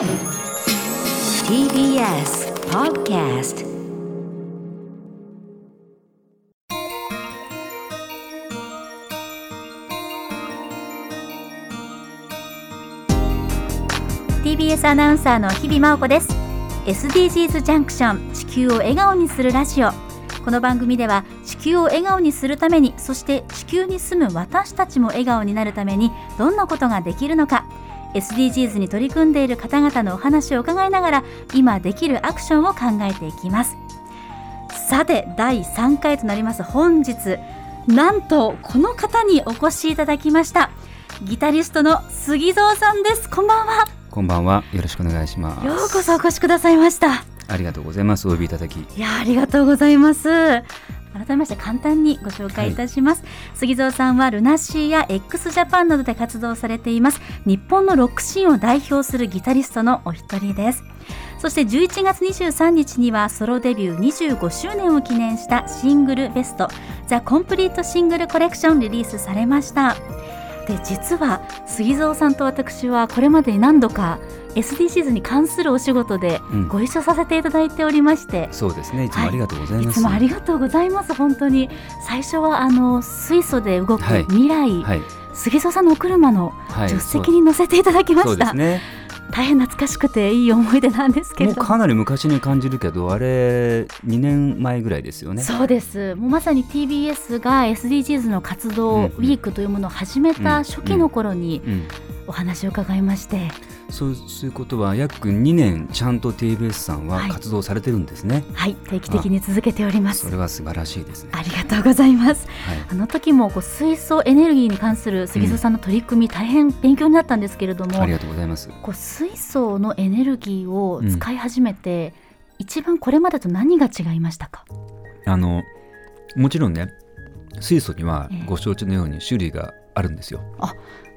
TBS Podcast TBS アナウンサーの日々真央子です。SDGs ジャンクション地球を笑顔にするラジオ。この番組では地球を笑顔にするためにそして地球に住む私たちも笑顔になるためにどんなことができるのか SDGs に取り組んでいる方々のお話を伺いながら今できるアクションを考えていきますさて第3回となります本日なんとこの方にお越しいただきましたギタリストの杉蔵さんですこんばんはこんばんは。よろしくお願いします。ようこそお越しくださいましたありがとうございます。お呼びいただき。いやありがとうございます改めまして簡単にご紹介いたします、杉蔵さんはルナシーや x ジャパンなどで活動されています。日本のロックシーンを代表するギタリストのお一人です。そして11月23日にはソロデビュー25周年を記念したシングルベスト「ザ・コンプリートシングルコレクション」リリースされました。で実は杉蔵さんと私はこれまでに何度か SDGs に関するお仕事でうんご一緒させていただいておりまして、そうですね。いつもありがとうございいます。つもありがとうございます本当に最初はあの水素で動くはい未来、はい。杉蔵さんのお車のはい。助手席に乗せていただきました、そうですね。大変懐かしくていい思い出なんですけれどかなり昔に感じるけど、あれ2年前ぐらいですよね。そうです。もうまさに TBS が SDGs の活動ウィークというものを始めた初期の頃にうん。お話を伺いまして、そうそういうことは約2年ちゃんと TBS さんははい活動されてるんですね。はい定期的に続けておりますそれは素晴らしいですね。ありがとうございますはい。あの時もこう水素エネルギーに関する杉蔵さんの取り組み、大変勉強になったんですけれどもありがとうございます。こう水素のエネルギーを使い始めて、一番これまでと何が違いましたか、あのもちろんね、水素にはええご承知のように種類があるんですよ。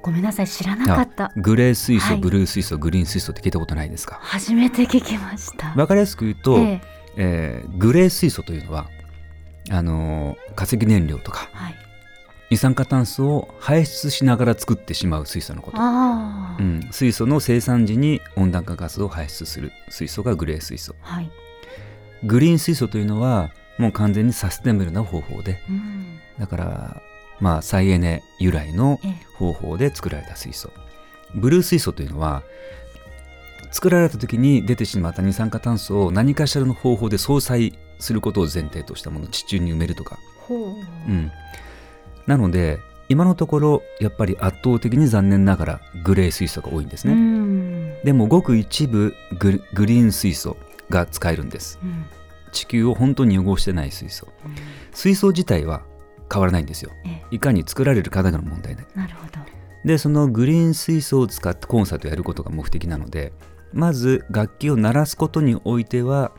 ごめんなさい知らなかった。グレー水素、はい。ブルー水素、グリーン水素って聞いたことないですか？初めて聞きました。わかりやすく言うと、ええ。えーグレー水素というのはあのー化石燃料とかはい、二酸化炭素を排出しながら作ってしまう水素のこと、うん、水素の生産時に温暖化ガスを排出する水素がグレー水素。はい、グリーン水素というのはもう完全にサステナブルな方法で。うん。だからまあ再エネ由来のええ。方法で作られた水素ブルー水素というのは作られた時に出てしまった二酸化炭素を何かしらの方法で相殺することを前提としたものを地中に埋めるとか、ほう、うん、なので今のところやっぱり圧倒的に残念ながらグレー水素が多いんですうね、ん。でもごく一部ググリーン水素が使えるんです。うん。地球を本当に汚してない水素。うん。水素自体は変わらないんですよ。えいかに作られるかだけの問題で。えなるほどでそのグリーン水素を使ってコンサートをやることが目的なのでまず楽器を鳴らすことにおいては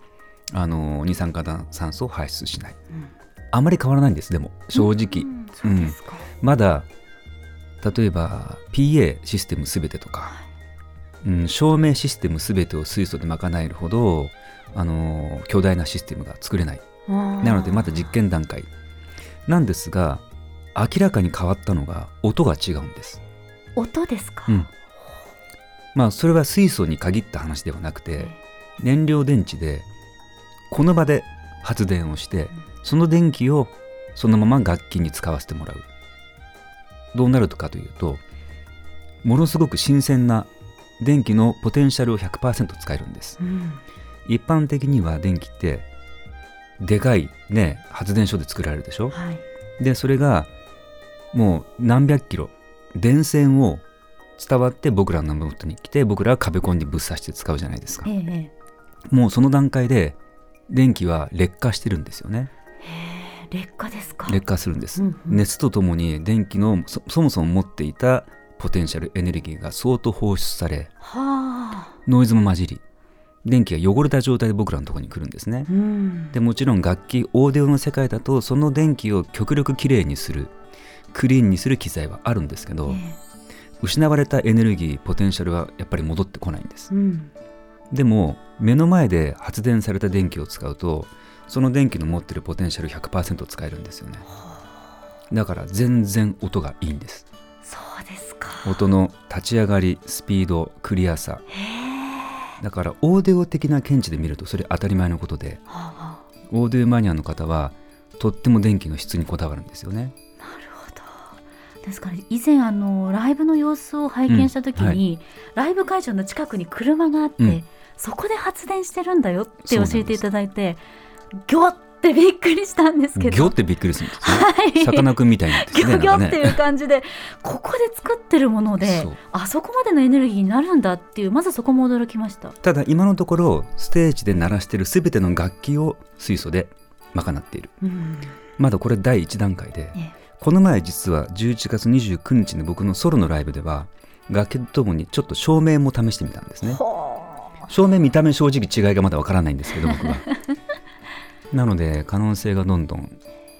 あの二酸化炭素を排出しない、うん。あまり変わらないんですでも。正直、うんまだ例えば PA システムすべてとか、うん、照明システムすべてを水素で賄えるほどあの巨大なシステムが作れない。ななのでまだ実験段階。なんですが明らかに変わったのが音が違うんです音ですか、うん。まあそれは水素に限った話ではなくて燃料電池でこの場で発電をしてその電気をそのまま楽器に使わせてもらう。どうなるかというとものすごく新鮮な電気のポテンシャルを100%使えるんです。うん。一般的には電気ってでかいね発電所で作られるでしょ？はい。でそれがもう何百キロ電線を伝わって僕らの元に来て僕らは壁コンにぶっ刺して使うじゃないですか。えええもうその段階で電気は劣化してるんですよね。え劣化ですか。劣化するんです、うんうん。熱とともに電気のそそもそも持っていたポテンシャルエネルギーが相当放出されはあ。ノイズも混じり電気が汚れた状態で僕らのところに来るんですね。うん。でもちろん楽器オーディオの世界だとその電気を極力きれいにするクリーンにする機材はあるんですけど、え失われたエネルギーポテンシャルはやっぱり戻ってこないんです。えうん。でも目の前で発電された電気を使うとその電気の持ってるポテンシャル100%使えるんですよね。だから全然音がいいんです。そうですか。音の立ち上がりスピードクリアさ。だからオーディオ的な見地で見るとそれ当たり前のことで。はあはオーディオマニアの方はとっても電気の質にこだわるんですよね。ですから以前あのライブの様子を拝見した時に、ライブ会場の近くに車があって、うんそこで発電してるんだよって教えていただいてギョってびっくりしたんですけどギョってびっくりするんですね。はいさかなクンみたいになってギョギョ。っていう感じで、ここで作ってるものであそこまでのエネルギーになるんだっていうまずそこも驚きました。ただ今のところステージで鳴らしてる全ての楽器を水素で賄っている。うんまだこれ第1段階で、えこの前実は11月29日の僕のソロのライブでは楽器とともにちょっと照明も試してみたんですね。ほ照明見た目正直違いがまだわからないんですけど僕は。なので可能性がどんどん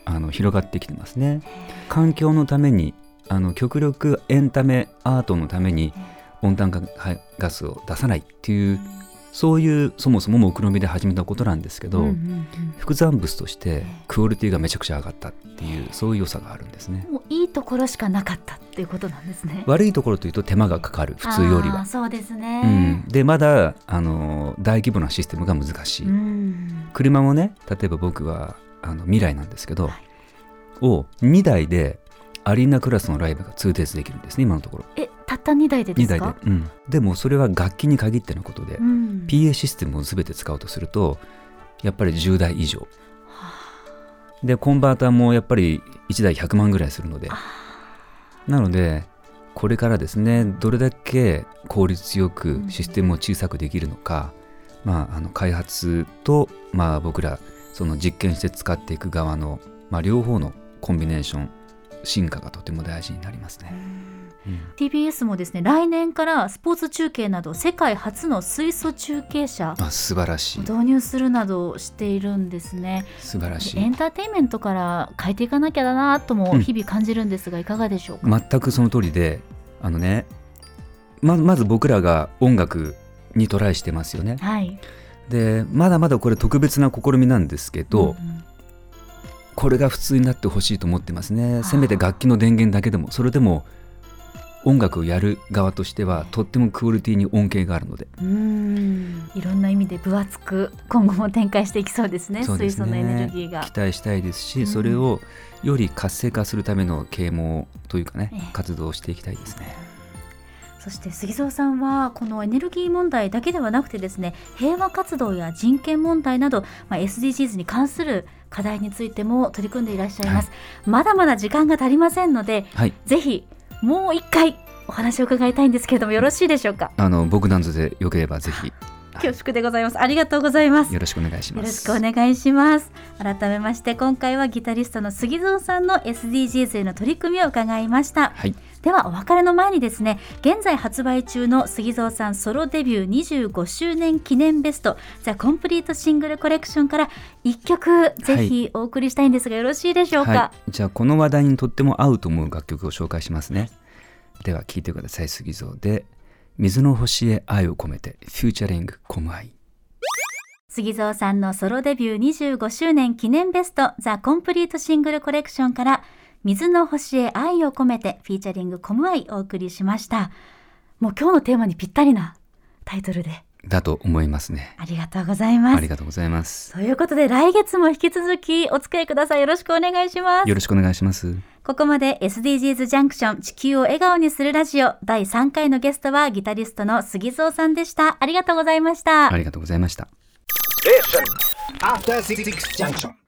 あの広がってきてますね。環境のためにあの極力エンタメアートのために温暖化ガスを出さないっていうそういうそもそも目論見で始めたことなんですけど、うんうんうん。副産物としてクオリティがめちゃくちゃ上がったっていうそういう良さがあるんですね。もういいところしかなかったっていうことなんですね。悪いところというと手間がかかる普通よりは。そうですうねん、。でまだあの大規模なシステムが難しい、うん。車もね例えば僕はあの未来なんですけど、はい。を2台でアリーナクラスのライブが通鉄できるんですね今のところ。えたった2台でで2すか？台で、うん、でもそれは楽器に限ってのことで、うん。PA システムを全て使うとするとやっぱり10台以上。でコンバーターもやっぱり1台100万ぐらいするので。なのでこれからですねどれだけ効率よくシステムを小さくできるのか、まあ、あの開発と、まあ、僕らその実験して使っていく側の、まあ、両方のコンビネーション進化がとても大事になりますね。うん。TBS もですね来年からスポーツ中継など世界初の水素中継車あ素晴らしい。を導入するなどしているんですね。素晴らしい。エンターテインメントから変えていかなきゃだなとも日々感じるんですが、いかがでしょうか、全くその通りであのねままず僕らが音楽にトライしてますよね。はい。でまだまだこれ特別な試みなんですけど、うんうんこれが普通になってほしいと思ってますね。せめて楽器の電源だけでもそれでも音楽をやる側としてはとってもクオリティに恩恵があるので。うーん。いろんな意味で分厚く今後も展開していきそうですね。そうですね。水素のエネルギーが。期待したいですし、うん。それをより活性化するための啓蒙というかね、ええ。活動をしていきたいですね。そして杉蔵さんはこのエネルギー問題だけではなくてですね平和活動や人権問題など、まあ、SDGs に関する課題についても取り組んでいらっしゃいます、まだまだ時間が足りませんのではい。ぜひもう一回お話を伺いたいんですけれどもよろしいでしょうか？あの僕なんぞでよければぜひ。恐縮でございます。ありがとうございます。よろしくお願いしよろます。しくお願いします。改めまして今回はギタリストの杉蔵さんの SDGs への取り組みを伺いました。はい、ではお別れの前にですね現在発売中の杉蔵さんソロデビュー25周年記念ベスト「ザ・コンプリートシングルコレクションから1曲ぜひお送りしたいんですがよろしいでしょうか、はい、じゃあこの話題にとっても合うと思う楽曲を紹介しますね。では聴いてください杉蔵で「水の星へ愛を込めて」フューチャリングコムアイ。杉蔵さんのソロデビュー25周年記念ベスト「ザ・コンプリートシングルコレクションから「水の星へ愛を込めて」フィーチャリングコムアイお送りしましたもう今日のテーマにぴったりなタイトルでだと思いますね。ありがとうございますありがとうございます。ということで来月も引き続きお付き合いくださいよろしくお願いしますよろしくお願いします。ここまで SDGs ジャンクション地球を笑顔にするラジオ第3回のゲストはギタリストの杉蔵さんでしたありがとうございましたありがとうございました。After Six Junction.